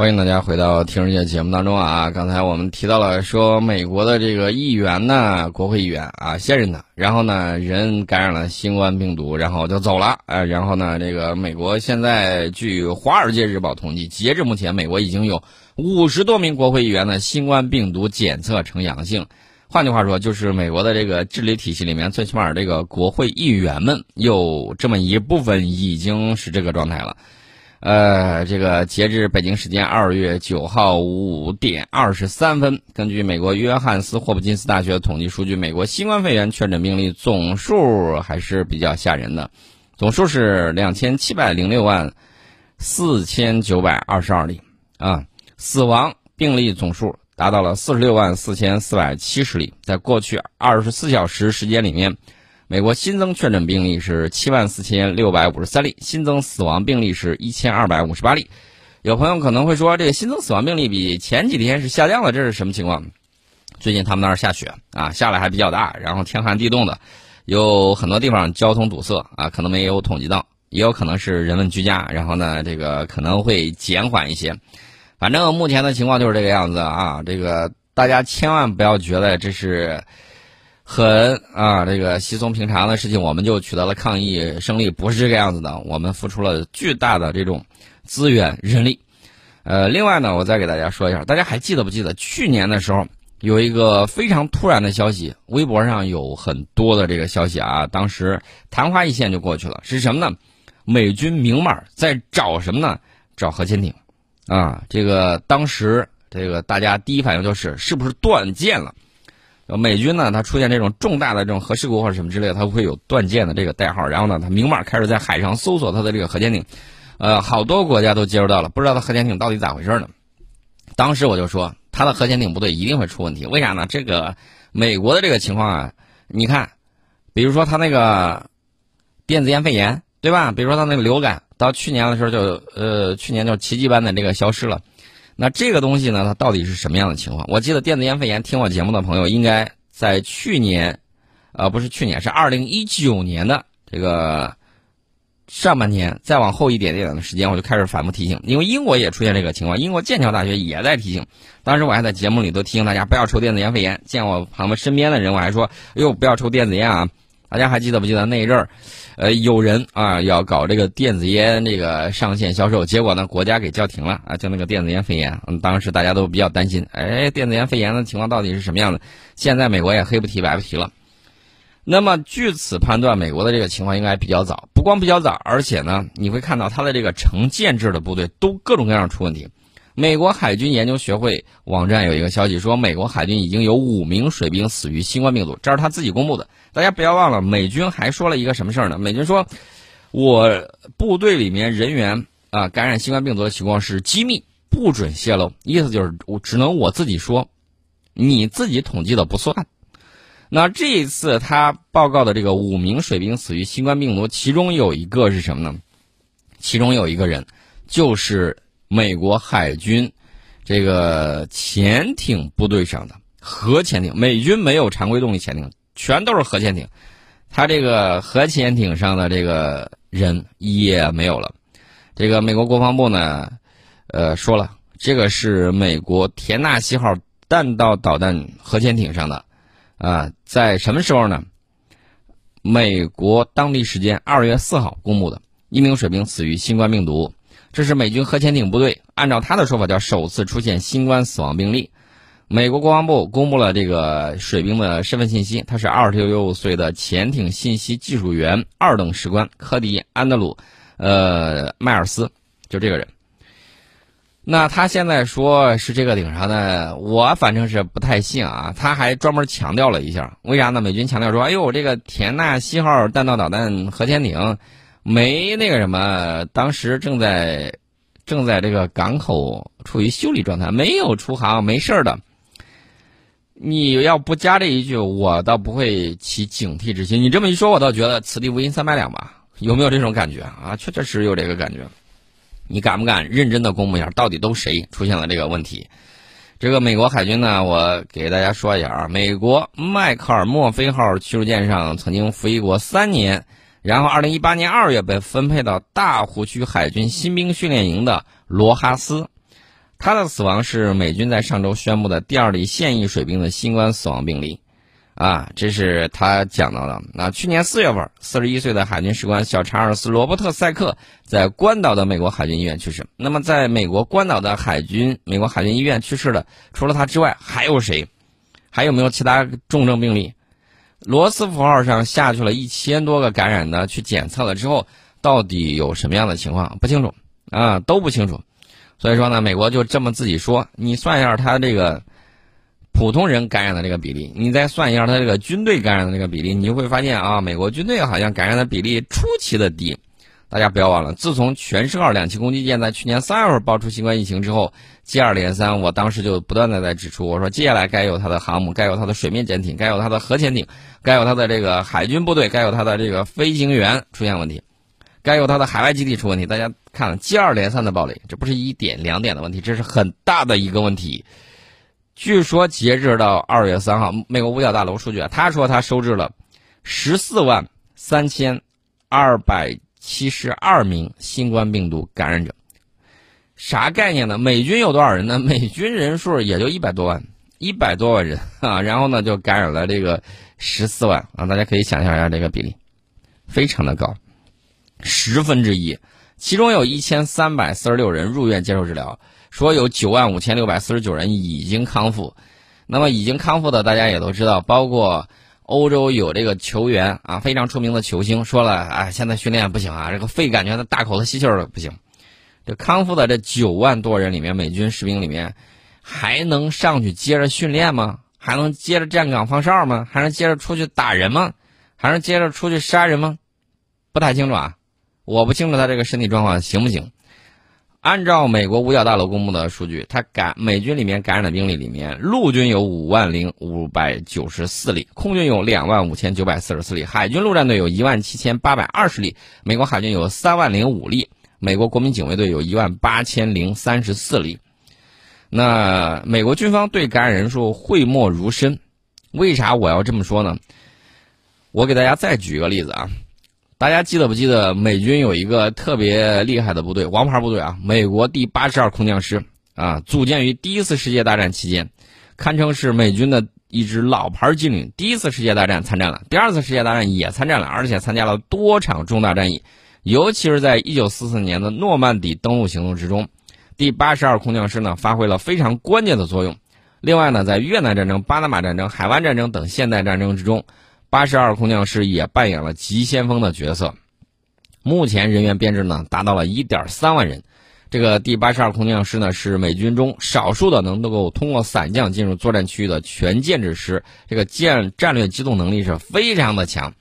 欢迎大家回到《听世界》节目当中啊！刚才我们提到了说，美国的这个议员呢，国会议员啊，现任的，然后呢，人感染了新冠病毒，然后就走了，呃，然后呢，这个美国现在据《华尔街日报》统计，截至目前，美国已经有五十多名国会议员的新冠病毒检测呈阳性。换句话说，就是美国的这个治理体系里面，最起码这个国会议员们有这么一部分已经是这个状态了。呃，这个截至北京时间二月九号五点二十三分，根据美国约翰斯霍普金斯大学统计数据，美国新冠肺炎确诊病例总数还是比较吓人的，总数是两千七百零六万四千九百二十二例啊，死亡病例总数达到了四十六万四千四百七十例，在过去二十四小时时间里面。美国新增确诊病例是七万四千六百五十三例，新增死亡病例是一千二百五十八例。有朋友可能会说，这个新增死亡病例比前几天是下降了，这是什么情况？最近他们那儿下雪啊，下来还比较大，然后天寒地冻的，有很多地方交通堵塞啊，可能没有统计到，也有可能是人们居家，然后呢，这个可能会减缓一些。反正目前的情况就是这个样子啊，这个大家千万不要觉得这是。很啊，这个稀松平常的事情，我们就取得了抗疫胜利，不是这个样子的。我们付出了巨大的这种资源、人力。呃，另外呢，我再给大家说一下，大家还记得不记得去年的时候有一个非常突然的消息，微博上有很多的这个消息啊，当时昙花一现就过去了，是什么呢？美军明码在找什么呢？找核潜艇啊！这个当时这个大家第一反应就是是不是断舰了？美军呢，它出现这种重大的这种核事故或者什么之类的，它会有断舰的这个代号。然后呢，它明码开始在海上搜索它的这个核潜艇，呃，好多国家都接触到了，不知道它核潜艇到底咋回事呢？当时我就说，它的核潜艇部队一定会出问题。为啥呢？这个美国的这个情况啊，你看，比如说它那个电子烟肺炎，对吧？比如说它那个流感，到去年的时候就呃，去年就奇迹般的这个消失了。那这个东西呢？它到底是什么样的情况？我记得电子烟肺炎听我节目的朋友，应该在去年，呃，不是去年，是二零一九年的这个上半年，再往后一点点的时间，我就开始反复提醒，因为英国也出现这个情况，英国剑桥大学也在提醒。当时我还在节目里都提醒大家不要抽电子烟肺炎，见我旁边身边的人，我还说，哎呦，不要抽电子烟啊！大家还记得不记得那一阵儿？呃，有人啊要搞这个电子烟这个上线销售，结果呢国家给叫停了啊，就那个电子烟肺炎，当时大家都比较担心，哎，电子烟肺炎的情况到底是什么样的？现在美国也黑不提白不提了。那么据此判断，美国的这个情况应该比较早，不光比较早，而且呢，你会看到它的这个成建制的部队都各种各样出问题。美国海军研究学会网站有一个消息说，美国海军已经有五名水兵死于新冠病毒，这是他自己公布的。大家不要忘了，美军还说了一个什么事儿呢？美军说，我部队里面人员啊感染新冠病毒的情况是机密，不准泄露。意思就是我只能我自己说，你自己统计的不算。那这一次他报告的这个五名水兵死于新冠病毒，其中有一个是什么呢？其中有一个人就是美国海军这个潜艇部队上的核潜艇。美军没有常规动力潜艇。全都是核潜艇，他这个核潜艇上的这个人也没有了。这个美国国防部呢，呃，说了，这个是美国田纳西号弹道导弹核潜艇上的，啊，在什么时候呢？美国当地时间二月四号公布的，一名水兵死于新冠病毒，这是美军核潜艇部队按照他的说法叫首次出现新冠死亡病例。美国国防部公布了这个水兵的身份信息，他是二十六岁的潜艇信息技术员二等士官科迪安德鲁，呃，迈尔斯，就这个人。那他现在说是这个顶上的，我反正是不太信啊。他还专门强调了一下，为啥呢？美军强调说，哎呦，这个田纳西号弹道导弹核潜艇没那个什么，当时正在正在这个港口处于修理状态，没有出航，没事的。你要不加这一句，我倒不会起警惕之心。你这么一说，我倒觉得此地无银三百两吧？有没有这种感觉啊？确确实实有这个感觉。你敢不敢认真的公布一下，到底都谁出现了这个问题？这个美国海军呢，我给大家说一下啊，美国迈克尔墨菲号驱逐舰上曾经服役过三年，然后二零一八年二月被分配到大湖区海军新兵训练营的罗哈斯。他的死亡是美军在上周宣布的第二例现役水兵的新冠死亡病例。啊，这是他讲到的。那去年四月份，四十一岁的海军士官小查尔斯·罗伯特·塞克在关岛的美国海军医院去世。那么，在美国关岛的海军美国海军医院去世的，除了他之外，还有谁？还有没有其他重症病例？罗斯福号上下去了一千多个感染的，去检测了之后，到底有什么样的情况？不清楚啊，都不清楚。所以说呢，美国就这么自己说，你算一下他这个。普通人感染的这个比例，你再算一下他这个军队感染的这个比例，你就会发现啊，美国军队好像感染的比例出奇的低。大家不要忘了，自从全胜二两栖攻击舰在去年三月份爆出新冠疫情之后，接二连三，我当时就不断的在指出，我说接下来该有它的航母，该有它的水面舰艇，该有它的核潜艇，该有它的这个海军部队，该有它的这个飞行员出现问题，该有它的海外基地出问题。大家看，接二连三的暴雷，这不是一点两点的问题，这是很大的一个问题。据说截至到二月三号，美国五角大楼数据啊，他说他收治了十四万三千二百七十二名新冠病毒感染者，啥概念呢？美军有多少人呢？美军人数也就一百多万，一百多万人啊，然后呢就感染了这个十四万啊，大家可以想象一下这个比例，非常的高，十分之一，其中有一千三百四十六人入院接受治疗。说有九万五千六百四十九人已经康复，那么已经康复的大家也都知道，包括欧洲有这个球员啊，非常出名的球星说了，哎，现在训练不行啊，这个肺感觉他大口子吸气儿不行。这康复的这九万多人里面，美军士兵里面还能上去接着训练吗？还能接着站岗放哨吗？还能接着出去打人吗？还能接着出去杀人吗？不太清楚啊，我不清楚他这个身体状况行不行。按照美国五角大楼公布的数据，他感美军里面感染的病例里面，陆军有五万零五百九十四例，空军有两万五千九百四十四例，海军陆战队有一万七千八百二十例，美国海军有三万零五例，美国国民警卫队有一万八千零三十四例。那美国军方对感染人数讳莫如深，为啥我要这么说呢？我给大家再举一个例子啊。大家记得不记得美军有一个特别厉害的部队，王牌部队啊，美国第八十二空降师啊，组建于第一次世界大战期间，堪称是美军的一支老牌劲旅。第一次世界大战参战了，第二次世界大战也参战了，而且参加了多场重大战役，尤其是在一九四四年的诺曼底登陆行动之中，第八十二空降师呢发挥了非常关键的作用。另外呢，在越南战争、巴拿马战争、海湾战争等现代战争之中。八十二空降师也扮演了急先锋的角色，目前人员编制呢达到了一点三万人。这个第八十二空降师呢是美军中少数的能够通过伞降进入作战区域的全建制师，这个舰战略机动能力是非常的强。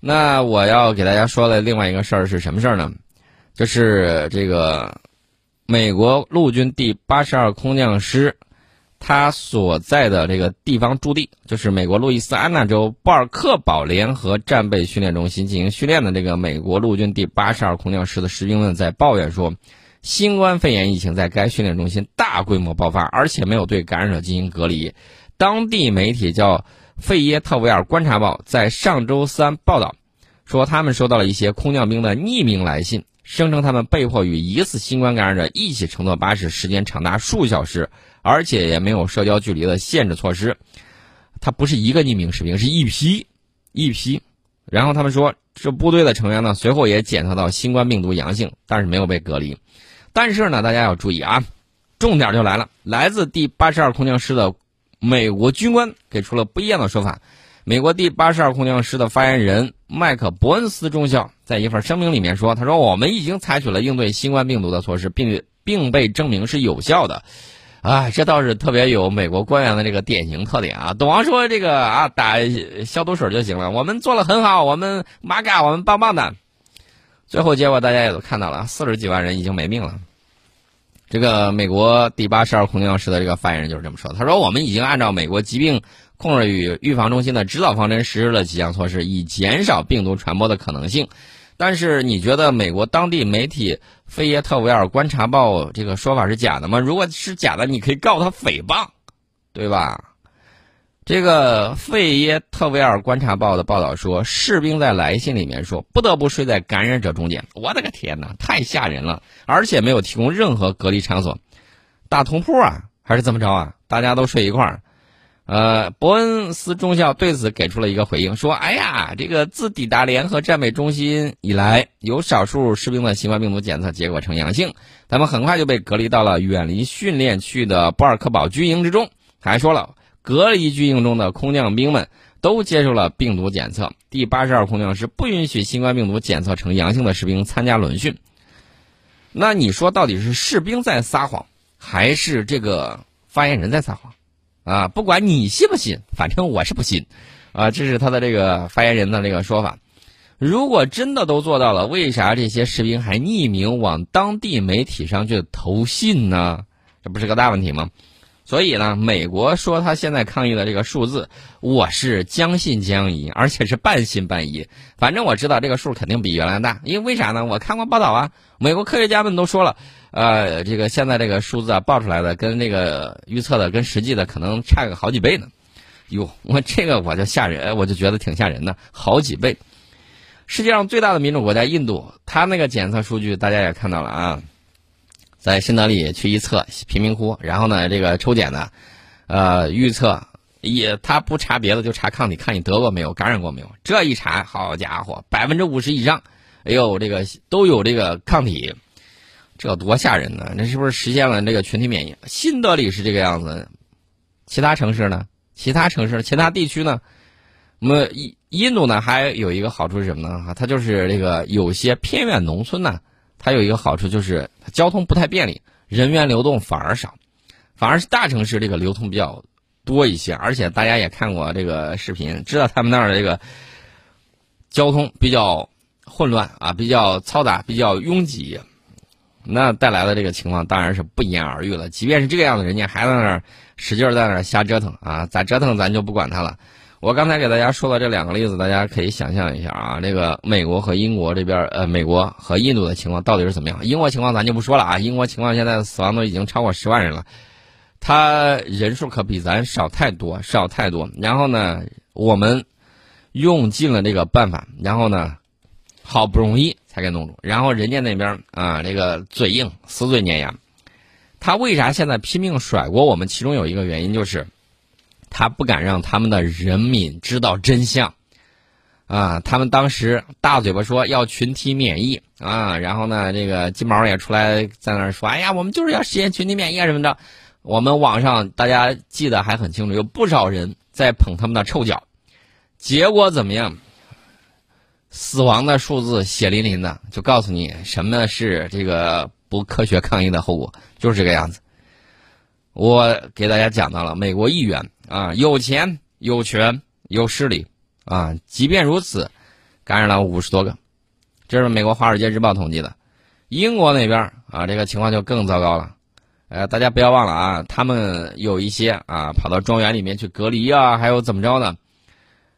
那我要给大家说的另外一个事儿是什么事儿呢？就是这个美国陆军第八十二空降师。他所在的这个地方驻地，就是美国路易斯安那州布尔克堡联合战备训练中心进行训练的这个美国陆军第八十二空降师的士兵们在抱怨说，新冠肺炎疫情在该训练中心大规模爆发，而且没有对感染者进行隔离。当地媒体叫《费耶特维尔观察报》在上周三报道，说他们收到了一些空降兵的匿名来信，声称他们被迫与疑似新冠感染者一起乘坐巴士，时间长达数小时。而且也没有社交距离的限制措施，他不是一个匿名士兵，是一批一批。然后他们说，这部队的成员呢，随后也检测到新冠病毒阳性，但是没有被隔离。但是呢，大家要注意啊，重点就来了，来自第八十二空降师的美国军官给出了不一样的说法。美国第八十二空降师的发言人麦克伯恩斯中校在一份声明里面说：“他说我们已经采取了应对新冠病毒的措施，并并被证明是有效的。”啊，这倒是特别有美国官员的这个典型特点啊！董王说这个啊，打消毒水就行了，我们做了很好，我们马嘎，我们棒棒的。最后结果大家也都看到了，四十几万人已经没命了。这个美国第八十二空降师的这个发言人就是这么说，他说我们已经按照美国疾病控制与预防中心的指导方针实施了几项措施，以减少病毒传播的可能性。但是你觉得美国当地媒体《费耶特维尔观察报》这个说法是假的吗？如果是假的，你可以告他诽谤，对吧？这个《费耶特维尔观察报》的报道说，士兵在来信里面说不得不睡在感染者中间。我的个天哪，太吓人了！而且没有提供任何隔离场所。大通铺啊，还是怎么着啊？大家都睡一块儿。呃，伯恩斯中校对此给出了一个回应，说：“哎呀，这个自抵达联合战备中心以来，有少数士兵的新冠病毒检测结果呈阳性，他们很快就被隔离到了远离训练区的波尔克堡军营之中。还说了，隔离军营中的空降兵们都接受了病毒检测。第八十二空降师不允许新冠病毒检测呈阳性的士兵参加轮训。那你说，到底是士兵在撒谎，还是这个发言人在撒谎？”啊，不管你信不信，反正我是不信，啊，这是他的这个发言人的这个说法。如果真的都做到了，为啥这些士兵还匿名往当地媒体上去投信呢？这不是个大问题吗？所以呢，美国说他现在抗议的这个数字，我是将信将疑，而且是半信半疑。反正我知道这个数肯定比原来大，因为为啥呢？我看过报道啊，美国科学家们都说了，呃，这个现在这个数字啊报出来的跟这个预测的跟实际的可能差个好几倍呢。哟，我这个我就吓人，我就觉得挺吓人的，好几倍。世界上最大的民主国家印度，它那个检测数据大家也看到了啊。在新德里去一测贫民窟，然后呢，这个抽检呢，呃，预测也他不查别的，就查抗体，看你得过没有，感染过没有。这一查，好家伙，百分之五十以上，哎呦，这个都有这个抗体，这多吓人呢！那是不是实现了这个群体免疫？新德里是这个样子，其他城市呢？其他城市、其他地区呢？那么印印度呢，还有一个好处是什么呢？它就是这个有些偏远农村呢。它有一个好处就是交通不太便利，人员流动反而少，反而是大城市这个流通比较多一些。而且大家也看过这个视频，知道他们那儿这个交通比较混乱啊，比较嘈杂，比较拥挤，那带来的这个情况当然是不言而喻了。即便是这个样子，人家还在那儿使劲在那儿瞎折腾啊，咋折腾咱就不管他了。我刚才给大家说的这两个例子，大家可以想象一下啊，这个美国和英国这边，呃，美国和印度的情况到底是怎么样？英国情况咱就不说了啊，英国情况现在死亡都已经超过十万人了，他人数可比咱少太多，少太多。然后呢，我们用尽了这个办法，然后呢，好不容易才给弄住。然后人家那边啊，这个嘴硬，死嘴粘牙。他为啥现在拼命甩锅我们？其中有一个原因就是。他不敢让他们的人民知道真相，啊，他们当时大嘴巴说要群体免疫啊，然后呢，这个金毛也出来在那儿说，哎呀，我们就是要实现群体免疫啊什么的。我们网上大家记得还很清楚，有不少人在捧他们的臭脚，结果怎么样？死亡的数字血淋淋的，就告诉你什么是这个不科学抗议的后果，就是这个样子。我给大家讲到了美国议员。啊，有钱有权有势力，啊，即便如此，感染了五十多个，这是美国《华尔街日报》统计的。英国那边啊，这个情况就更糟糕了。呃，大家不要忘了啊，他们有一些啊，跑到庄园里面去隔离啊，还有怎么着呢？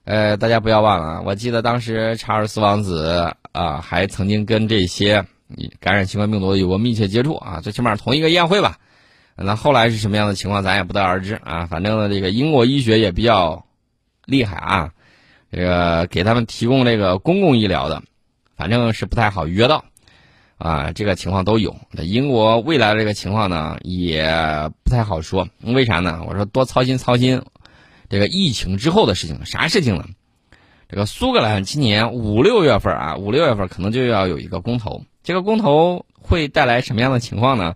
呃，大家不要忘了啊，我记得当时查尔斯王子啊，还曾经跟这些感染新冠病毒有过密切接触啊，最起码同一个宴会吧。那后来是什么样的情况，咱也不得而知啊。反正呢，这个英国医学也比较厉害啊，这个给他们提供这个公共医疗的，反正是不太好约到啊。这个情况都有。那英国未来的这个情况呢，也不太好说。为啥呢？我说多操心操心这个疫情之后的事情。啥事情呢？这个苏格兰今年五六月份啊，五六月份可能就要有一个公投。这个公投会带来什么样的情况呢？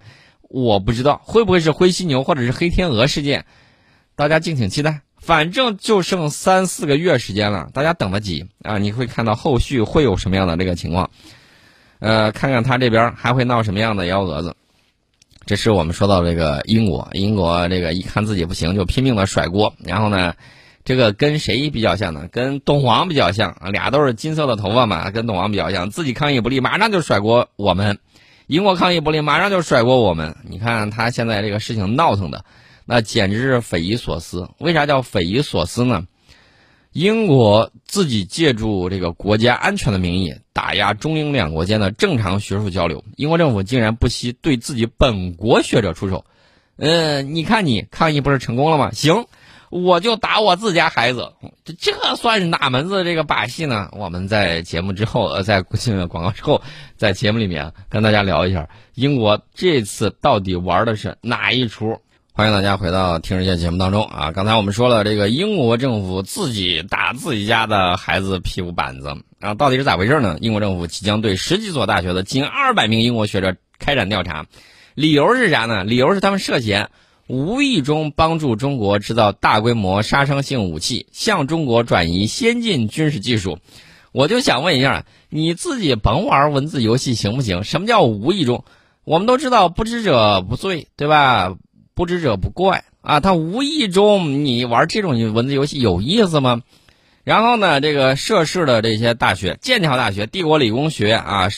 我不知道会不会是灰犀牛或者是黑天鹅事件，大家敬请期待。反正就剩三四个月时间了，大家等得急啊！你会看到后续会有什么样的这个情况，呃，看看他这边还会闹什么样的幺蛾子。这是我们说到这个英国，英国这个一看自己不行就拼命的甩锅，然后呢，这个跟谁比较像呢？跟董王比较像，俩都是金色的头发嘛，跟董王比较像，自己抗议不利，马上就甩锅我们。英国抗议不利，马上就甩锅我们。你看他现在这个事情闹腾的，那简直是匪夷所思。为啥叫匪夷所思呢？英国自己借助这个国家安全的名义打压中英两国间的正常学术交流，英国政府竟然不惜对自己本国学者出手。嗯，你看你抗议不是成功了吗？行，我就打我自家孩子，这这算是哪门子这个把戏呢？我们在节目之后，呃，在广告之后，在节目里面跟大家聊一下，英国这次到底玩的是哪一出？欢迎大家回到听世界节目当中啊！刚才我们说了，这个英国政府自己打自己家的孩子屁股板子啊，到底是咋回事呢？英国政府即将对十几所大学的近二百名英国学者开展调查，理由是啥呢？理由是他们涉嫌。无意中帮助中国制造大规模杀伤性武器，向中国转移先进军事技术。我就想问一下，你自己甭玩文字游戏行不行？什么叫无意中？我们都知道不知者不罪，对吧？不知者不怪啊。他无意中你玩这种文字游戏有意思吗？然后呢，这个涉事的这些大学，剑桥大学、帝国理工学院啊，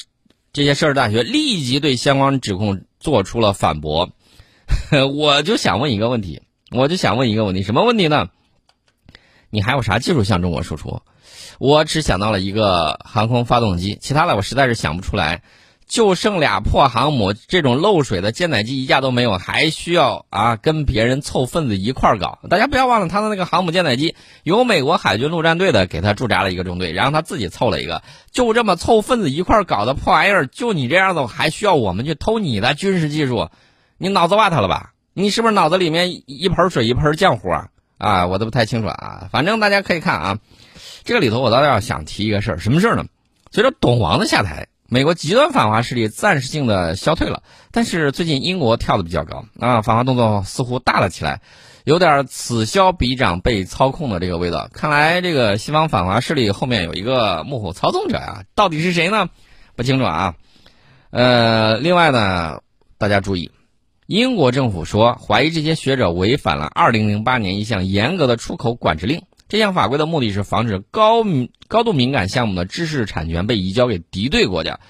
这些涉事大学立即对相关指控做出了反驳。我就想问一个问题，我就想问一个问题，什么问题呢？你还有啥技术向中国输出？我只想到了一个航空发动机，其他的我实在是想不出来。就剩俩破航母，这种漏水的舰载机一架都没有，还需要啊跟别人凑份子一块搞？大家不要忘了，他的那个航母舰载机有美国海军陆战队的给他驻扎了一个中队，然后他自己凑了一个，就这么凑份子一块搞的破玩意儿，就你这样子，还需要我们去偷你的军事技术？你脑子瓦特了吧？你是不是脑子里面一盆水一盆浆糊啊？啊，我都不太清楚啊。反正大家可以看啊，这个里头我倒要想提一个事儿，什么事儿呢？随着董王的下台，美国极端反华势力暂时性的消退了，但是最近英国跳的比较高啊，反华动作似乎大了起来，有点此消彼长、被操控的这个味道。看来这个西方反华势力后面有一个幕后操纵者呀，到底是谁呢？不清楚啊。呃，另外呢，大家注意。英国政府说，怀疑这些学者违反了2008年一项严格的出口管制令。这项法规的目的是防止高、高度敏感项目的知识产权被移交给敌对国家。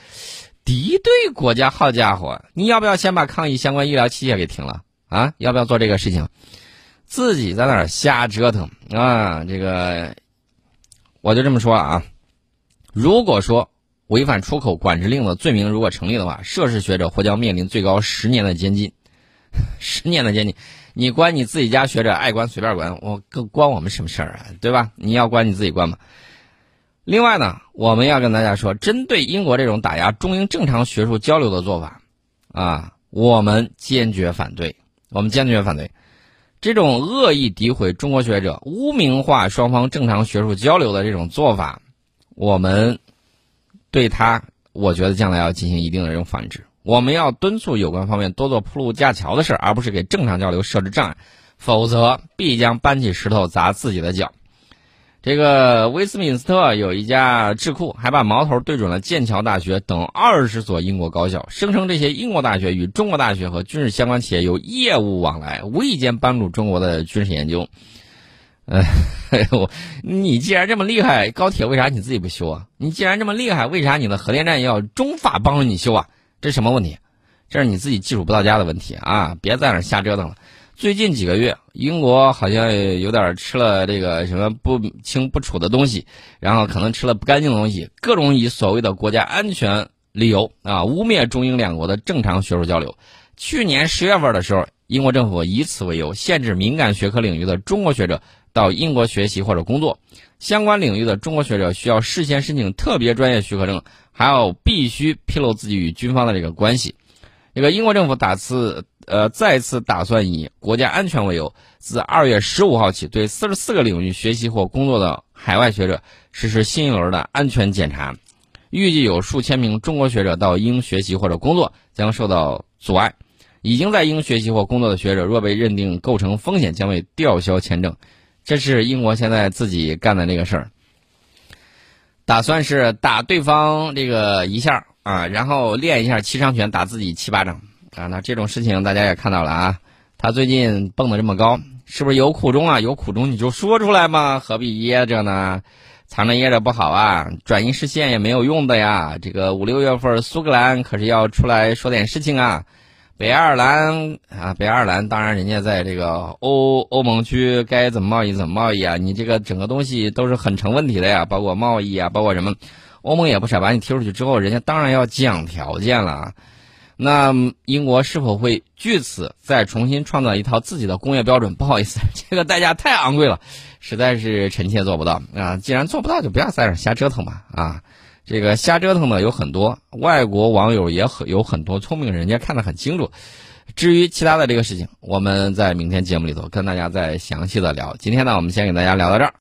敌对国家，好家伙，你要不要先把抗疫相关医疗器械给停了啊？要不要做这个事情？自己在那儿瞎折腾啊！这个，我就这么说啊。如果说违反出口管制令的罪名如果成立的话，涉事学者或将面临最高十年的监禁。十年的监禁，你关你自己家学者爱关随便关，我更关我们什么事儿啊？对吧？你要关你自己关吧。另外呢，我们要跟大家说，针对英国这种打压中英正常学术交流的做法，啊，我们坚决反对。我们坚决反对这种恶意诋毁中国学者、污名化双方正常学术交流的这种做法，我们对他，我觉得将来要进行一定的这种反制。我们要敦促有关方面多做铺路架桥的事儿，而不是给正常交流设置障碍，否则必将搬起石头砸自己的脚。这个威斯敏斯特有一家智库，还把矛头对准了剑桥大学等二十所英国高校，声称这些英国大学与中国大学和军事相关企业有业务往来，无意间帮助中国的军事研究。哎呦，你既然这么厉害，高铁为啥你自己不修啊？你既然这么厉害，为啥你的核电站要中法帮着你修啊？这什么问题？这是你自己技术不到家的问题啊！别在那瞎折腾了。最近几个月，英国好像有点吃了这个什么不清不楚的东西，然后可能吃了不干净的东西，各种以所谓的国家安全理由啊，污蔑中英两国的正常学术交流。去年十月份的时候，英国政府以此为由，限制敏感学科领域的中国学者到英国学习或者工作。相关领域的中国学者需要事先申请特别专业许可证。还要必须披露自己与军方的这个关系。这个英国政府打次呃再次打算以国家安全为由，自二月十五号起，对四十四个领域学习或工作的海外学者实施新一轮的安全检查。预计有数千名中国学者到英学习或者工作将受到阻碍。已经在英学习或工作的学者，若被认定构成风险，将被吊销签证。这是英国现在自己干的这个事儿。打算是打对方这个一下啊，然后练一下七伤拳，打自己七巴掌啊。那这种事情大家也看到了啊，他最近蹦得这么高，是不是有苦衷啊？有苦衷你就说出来嘛，何必掖着呢？藏着掖着不好啊，转移视线也没有用的呀。这个五六月份苏格兰可是要出来说点事情啊。北爱尔兰啊，北爱尔兰当然人家在这个欧欧盟区该怎么贸易怎么贸易啊，你这个整个东西都是很成问题的呀，包括贸易啊，包括什么，欧盟也不傻，把你踢出去之后，人家当然要讲条件了。那英国是否会据此再重新创造一套自己的工业标准？不好意思，这个代价太昂贵了，实在是臣妾做不到啊。既然做不到，就不要在这瞎折腾嘛啊。这个瞎折腾的有很多，外国网友也很有很多聪明人，家看得很清楚。至于其他的这个事情，我们在明天节目里头跟大家再详细的聊。今天呢，我们先给大家聊到这儿。